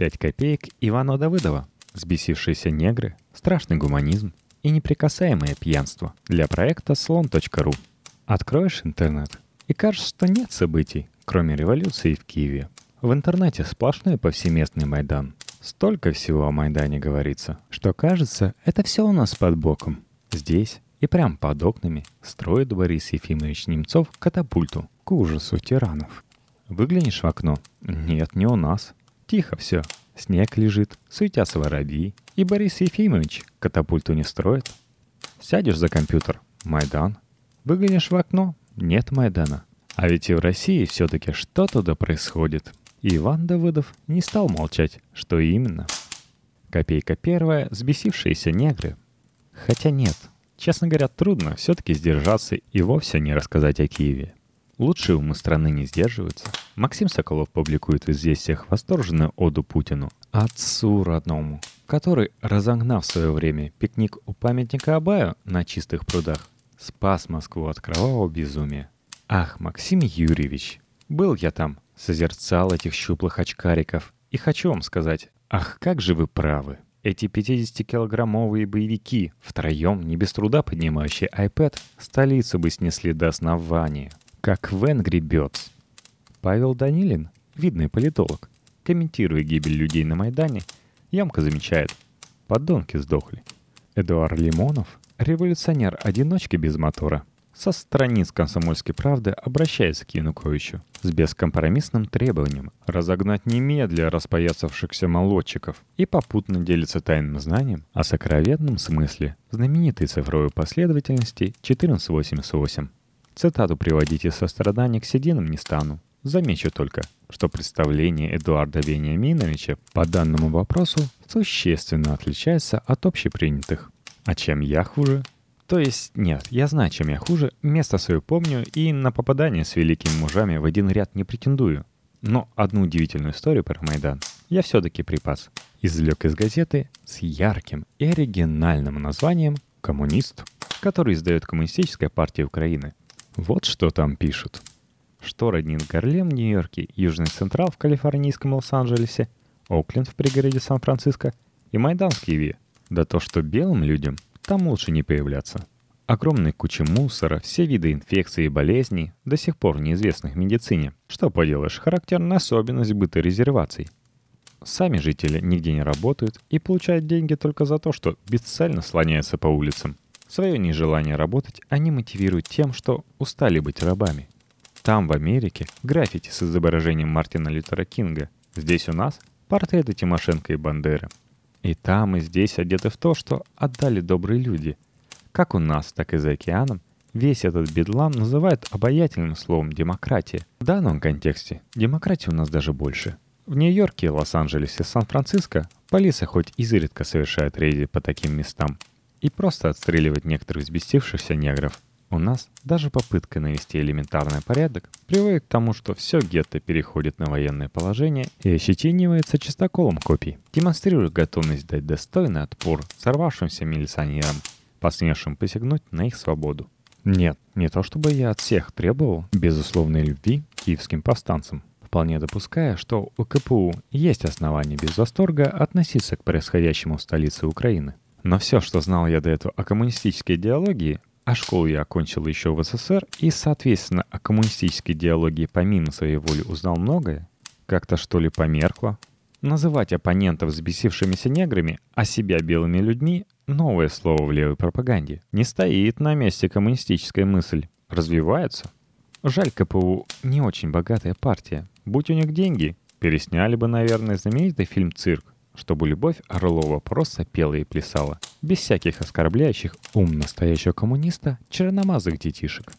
Пять копеек Ивана Давыдова. Сбесившиеся негры, страшный гуманизм и неприкасаемое пьянство для проекта слон.ру. Откроешь интернет и кажется, что нет событий, кроме революции в Киеве. В интернете сплошной повсеместный Майдан. Столько всего о Майдане говорится, что кажется, это все у нас под боком. Здесь и прям под окнами строит Борис Ефимович Немцов катапульту к ужасу тиранов. Выглянешь в окно? Нет, не у нас. Тихо все. Снег лежит, суетятся воробьи. И Борис Ефимович катапульту не строит. Сядешь за компьютер — Майдан. Выглянешь в окно — нет Майдана. А ведь и в России все-таки что-то да происходит. И Иван Давыдов не стал молчать, что именно. Копейка первая — сбесившиеся негры. Хотя нет, честно говоря, трудно все-таки сдержаться и вовсе не рассказать о Киеве. Лучшие умы страны не сдерживаются. Максим Соколов публикует в «Известиях» восторженную оду Путину, отцу родному, который, разогнав в свое время пикник у памятника Абаю на чистых прудах, спас Москву от кровавого безумия. Ах, Максим Юрьевич, был я там, созерцал этих щуплых очкариков, и хочу вам сказать, ах, как же вы правы. Эти 50-килограммовые боевики, втроем, не без труда поднимающие iPad, столицу бы снесли до основания как в Angry Birds. Павел Данилин, видный политолог, комментируя гибель людей на Майдане, ямко замечает «Подонки сдохли». Эдуард Лимонов, революционер-одиночки без мотора, со страниц «Комсомольской правды» обращается к Януковичу с бескомпромиссным требованием разогнать немедля распоясавшихся молодчиков и попутно делится тайным знанием о сокровенном смысле знаменитой цифровой последовательности 1488. Цитату приводить из сострадания к сединам не стану. Замечу только, что представление Эдуарда Вениаминовича по данному вопросу существенно отличается от общепринятых. А чем я хуже? То есть, нет, я знаю, чем я хуже, место свое помню и на попадание с великими мужами в один ряд не претендую. Но одну удивительную историю про Майдан я все-таки припас. Извлек из газеты с ярким и оригинальным названием «Коммунист», который издает Коммунистическая партия Украины. Вот что там пишут. Что роднит Гарлем Нью-Йорке, Южный Централ в калифорнийском Лос-Анджелесе, Окленд в пригороде Сан-Франциско и Майдан в Киеве. Да то, что белым людям там лучше не появляться. Огромные кучи мусора, все виды инфекций и болезней, до сих пор неизвестных медицине. Что поделаешь, характерная особенность быта резерваций. Сами жители нигде не работают и получают деньги только за то, что бесцельно слоняются по улицам. Свое нежелание работать они мотивируют тем, что устали быть рабами. Там, в Америке, граффити с изображением Мартина Лютера Кинга. Здесь у нас портреты Тимошенко и Бандеры. И там, и здесь одеты в то, что отдали добрые люди. Как у нас, так и за океаном, весь этот бедлам называют обаятельным словом «демократия». В данном контексте демократии у нас даже больше. В Нью-Йорке, Лос-Анджелесе, Сан-Франциско полиция хоть изредка совершает рейды по таким местам, и просто отстреливать некоторых взбестившихся негров. У нас даже попытка навести элементарный порядок приводит к тому, что все гетто переходит на военное положение и ощетинивается чистоколом копий, демонстрируя готовность дать достойный отпор сорвавшимся милиционерам, посмевшим посягнуть на их свободу. Нет, не то чтобы я от всех требовал безусловной любви киевским повстанцам, вполне допуская, что у КПУ есть основания без восторга относиться к происходящему в столице Украины. Но все, что знал я до этого о коммунистической идеологии, а школу я окончил еще в СССР, и, соответственно, о коммунистической идеологии помимо своей воли узнал многое, как-то что ли померкло. Называть оппонентов взбесившимися неграми, а себя белыми людьми – новое слово в левой пропаганде. Не стоит на месте коммунистическая мысль. Развивается. Жаль, КПУ не очень богатая партия. Будь у них деньги, пересняли бы, наверное, знаменитый фильм «Цирк», чтобы Любовь Орлова просто пела и плясала, без всяких оскорбляющих ум настоящего коммуниста черномазых детишек.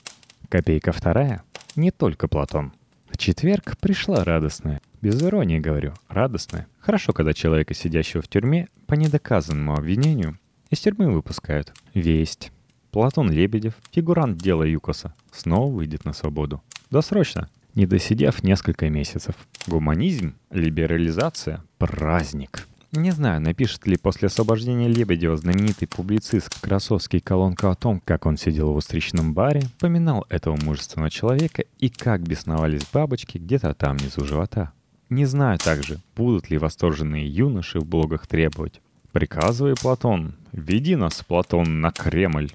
Копейка вторая — не только Платон. В четверг пришла радостная, без иронии говорю, радостная. Хорошо, когда человека, сидящего в тюрьме, по недоказанному обвинению, из тюрьмы выпускают. Весть. Платон Лебедев, фигурант дела Юкоса, снова выйдет на свободу. Досрочно, не досидев несколько месяцев. Гуманизм, либерализация, праздник. Не знаю, напишет ли после освобождения Лебедева знаменитый публицист Красовский колонку о том, как он сидел в устричном баре, поминал этого мужественного человека и как бесновались бабочки где-то там внизу живота. Не знаю также, будут ли восторженные юноши в блогах требовать. «Приказывай, Платон, веди нас, Платон, на Кремль!»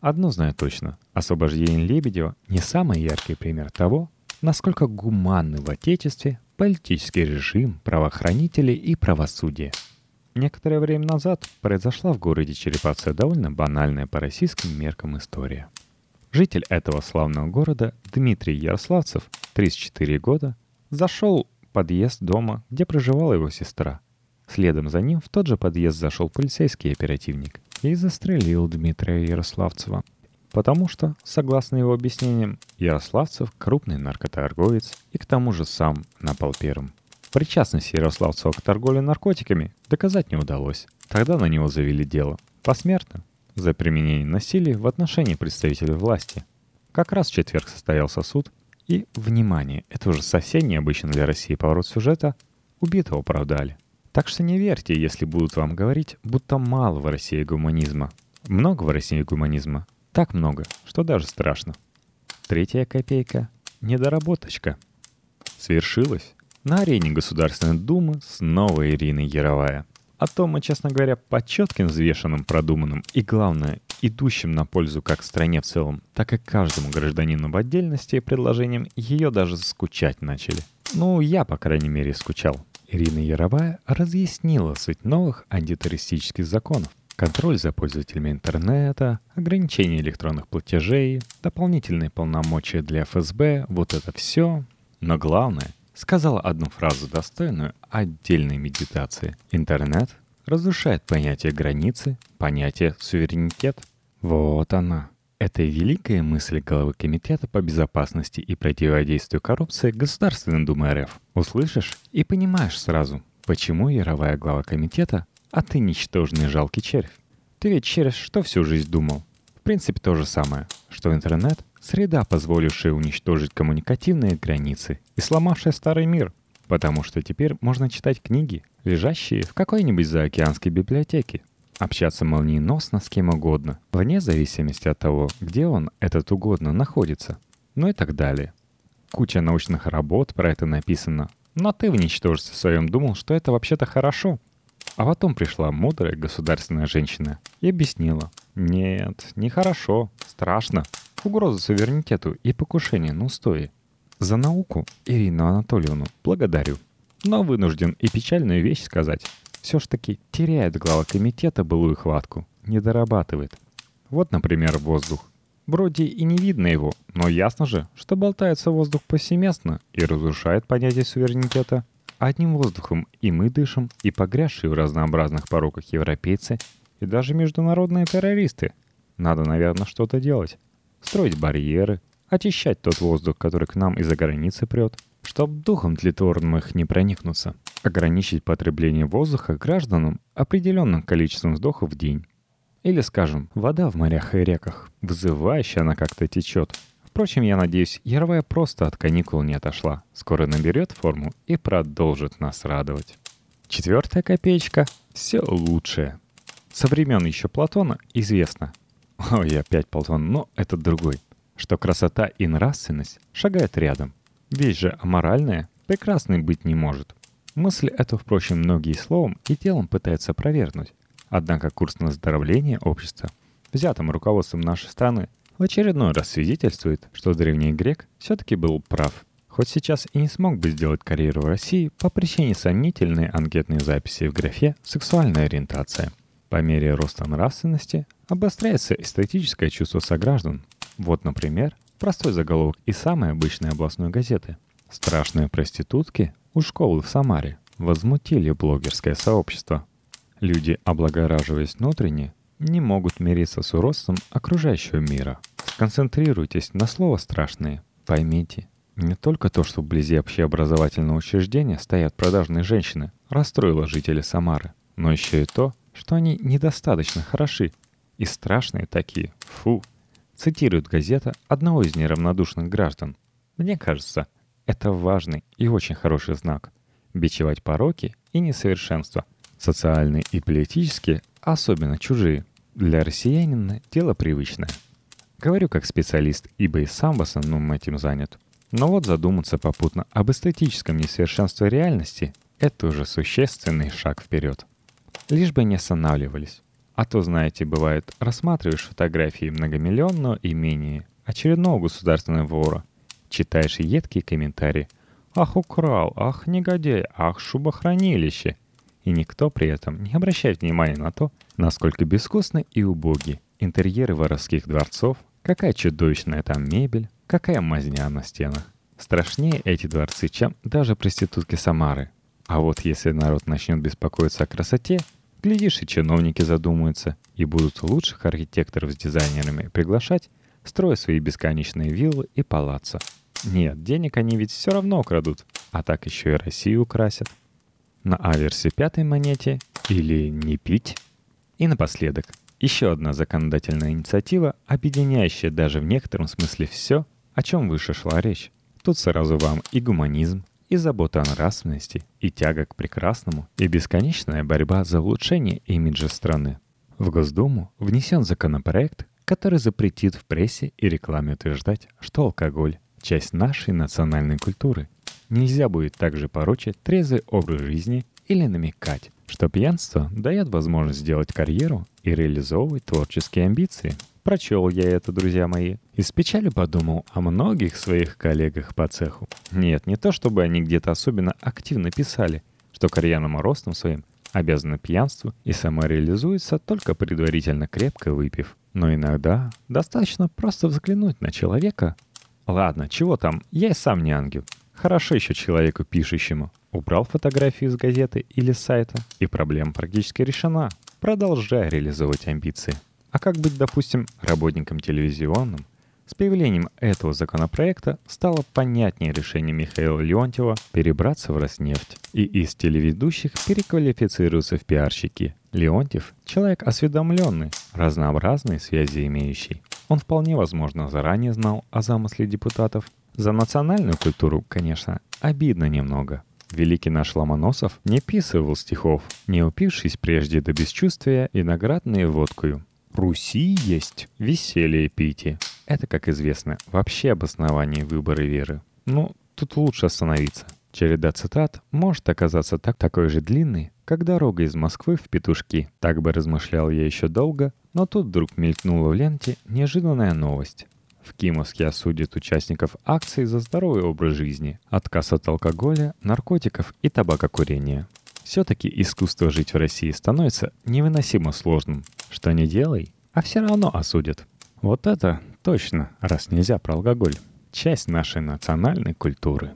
Одно знаю точно. Освобождение Лебедева не самый яркий пример того, насколько гуманны в Отечестве политический режим, правоохранители и правосудие. Некоторое время назад произошла в городе Череповце довольно банальная по российским меркам история. Житель этого славного города Дмитрий Ярославцев, 34 года, зашел в подъезд дома, где проживала его сестра. Следом за ним в тот же подъезд зашел полицейский оперативник и застрелил Дмитрия Ярославцева. Потому что, согласно его объяснениям, Ярославцев — крупный наркоторговец и к тому же сам напал первым. Причастность Ярославцева к торговле наркотиками доказать не удалось. Тогда на него завели дело. Посмертно. За применение насилия в отношении представителей власти. Как раз в четверг состоялся суд, и, внимание, это уже совсем необычно для России поворот сюжета, убитого оправдали. Так что не верьте, если будут вам говорить, будто мало в России гуманизма. Много в России гуманизма. Так много, что даже страшно. Третья копейка — недоработочка. Свершилось. На арене Государственной Думы снова Ирина Яровая. А то мы, честно говоря, по четким, взвешенным, продуманным и, главное, идущим на пользу как стране в целом, так и каждому гражданину в отдельности предложением ее даже скучать начали. Ну, я, по крайней мере, скучал. Ирина Яровая разъяснила суть новых антитеррористических законов. Контроль за пользователями интернета, ограничение электронных платежей, дополнительные полномочия для ФСБ, вот это все. Но главное, сказала одну фразу, достойную отдельной медитации. Интернет разрушает понятие границы, понятие суверенитет. Вот она, это великая мысль главы Комитета по безопасности и противодействию коррупции Государственной Думы РФ. Услышишь и понимаешь сразу, почему яровая глава комитета, а ты ничтожный жалкий червь. Ты ведь через что всю жизнь думал? В принципе, то же самое, что интернет — среда, позволившая уничтожить коммуникативные границы и сломавшая старый мир, потому что теперь можно читать книги, лежащие в какой-нибудь заокеанской библиотеке, общаться молниеносно с кем угодно, вне зависимости от того, где он, этот угодно, находится, ну и так далее. Куча научных работ про это написано, но ты в ничтожестве своем думал, что это вообще-то хорошо. А потом пришла мудрая государственная женщина и объяснила. Нет, нехорошо, страшно. Угроза суверенитету и покушение на устои. За науку Ирину Анатольевну благодарю. Но вынужден и печальную вещь сказать все ж таки теряет глава комитета былую хватку, не дорабатывает. Вот, например, воздух. Вроде и не видно его, но ясно же, что болтается воздух повсеместно и разрушает понятие суверенитета. Одним воздухом и мы дышим, и погрязшие в разнообразных пороках европейцы, и даже международные террористы. Надо, наверное, что-то делать. Строить барьеры, очищать тот воздух, который к нам из-за границы прет, чтоб духом тлетворным их не проникнуться ограничить потребление воздуха гражданам определенным количеством вздохов в день. Или, скажем, вода в морях и реках. Вызывающе она как-то течет. Впрочем, я надеюсь, Яровая просто от каникул не отошла. Скоро наберет форму и продолжит нас радовать. Четвертая копеечка — все лучшее. Со времен еще Платона известно. Ой, опять Платон, но это другой. Что красота и нравственность шагают рядом. Вещь же аморальная прекрасной быть не может. Мысль эту, впрочем, многие словом и телом пытаются опровергнуть. Однако курс на оздоровление общества, взятым руководством нашей страны, в очередной раз свидетельствует, что древний грек все-таки был прав. Хоть сейчас и не смог бы сделать карьеру в России по причине сомнительной анкетной записи в графе «сексуальная ориентация». По мере роста нравственности обостряется эстетическое чувство сограждан. Вот, например, простой заголовок из самой обычной областной газеты. «Страшные проститутки у школы в Самаре возмутили блогерское сообщество. Люди, облагораживаясь внутренне, не могут мириться с уродством окружающего мира. Сконцентрируйтесь на слово «страшные». Поймите, не только то, что вблизи общеобразовательного учреждения стоят продажные женщины, расстроило жителей Самары, но еще и то, что они недостаточно хороши. И страшные такие. Фу. Цитирует газета одного из неравнодушных граждан. Мне кажется, это важный и очень хороший знак. Бичевать пороки и несовершенства, социальные и политические, особенно чужие, для россиянина дело привычное. Говорю как специалист, ибо и сам в основном этим занят. Но вот задуматься попутно об эстетическом несовершенстве реальности — это уже существенный шаг вперед. Лишь бы не останавливались. А то, знаете, бывает, рассматриваешь фотографии многомиллионного имения очередного государственного вора, читаешь едкие комментарии «Ах, украл! Ах, негодяй! Ах, шубохранилище!» И никто при этом не обращает внимания на то, насколько безвкусны и убоги интерьеры воровских дворцов, какая чудовищная там мебель, какая мазня на стенах. Страшнее эти дворцы, чем даже проститутки Самары. А вот если народ начнет беспокоиться о красоте, глядишь, и чиновники задумаются, и будут лучших архитекторов с дизайнерами приглашать, строя свои бесконечные виллы и палаца. Нет, денег они ведь все равно украдут, а так еще и Россию украсят. На аверсе пятой монете или не пить. И напоследок, еще одна законодательная инициатива, объединяющая даже в некотором смысле все, о чем выше шла речь. Тут сразу вам и гуманизм, и забота о нравственности, и тяга к прекрасному, и бесконечная борьба за улучшение имиджа страны. В Госдуму внесен законопроект, который запретит в прессе и рекламе утверждать, что алкоголь – часть нашей национальной культуры. Нельзя будет также поручить трезвый образ жизни или намекать, что пьянство дает возможность сделать карьеру и реализовывать творческие амбиции. Прочел я это, друзья мои, и с печалью подумал о многих своих коллегах по цеху. Нет, не то чтобы они где-то особенно активно писали, что карьерным ростом своим обязаны пьянству и самореализуются только предварительно крепко выпив. Но иногда достаточно просто взглянуть на человека. Ладно, чего там, я и сам не ангел. Хорошо еще человеку пишущему. Убрал фотографию из газеты или сайта, и проблема практически решена. Продолжай реализовывать амбиции. А как быть, допустим, работником телевизионным? С появлением этого законопроекта стало понятнее решение Михаила Леонтьева перебраться в Роснефть и из телеведущих переквалифицируются в пиарщики. Леонтьев — человек осведомленный, разнообразные связи имеющий. Он вполне возможно заранее знал о замысле депутатов. За национальную культуру, конечно, обидно немного. Великий наш Ломоносов не писывал стихов, не упившись прежде до бесчувствия и наградные водкою. Руси есть веселье пити. Это, как известно, вообще обоснование выбора веры. Ну, тут лучше остановиться. Череда цитат может оказаться так такой же длинной, как дорога из Москвы в Петушки. Так бы размышлял я еще долго, но тут вдруг мелькнула в ленте неожиданная новость. В Кимовске осудят участников акции за здоровый образ жизни, отказ от алкоголя, наркотиков и табакокурения. Все-таки искусство жить в России становится невыносимо сложным. Что не делай, а все равно осудят. Вот это точно, раз нельзя про алкоголь. Часть нашей национальной культуры.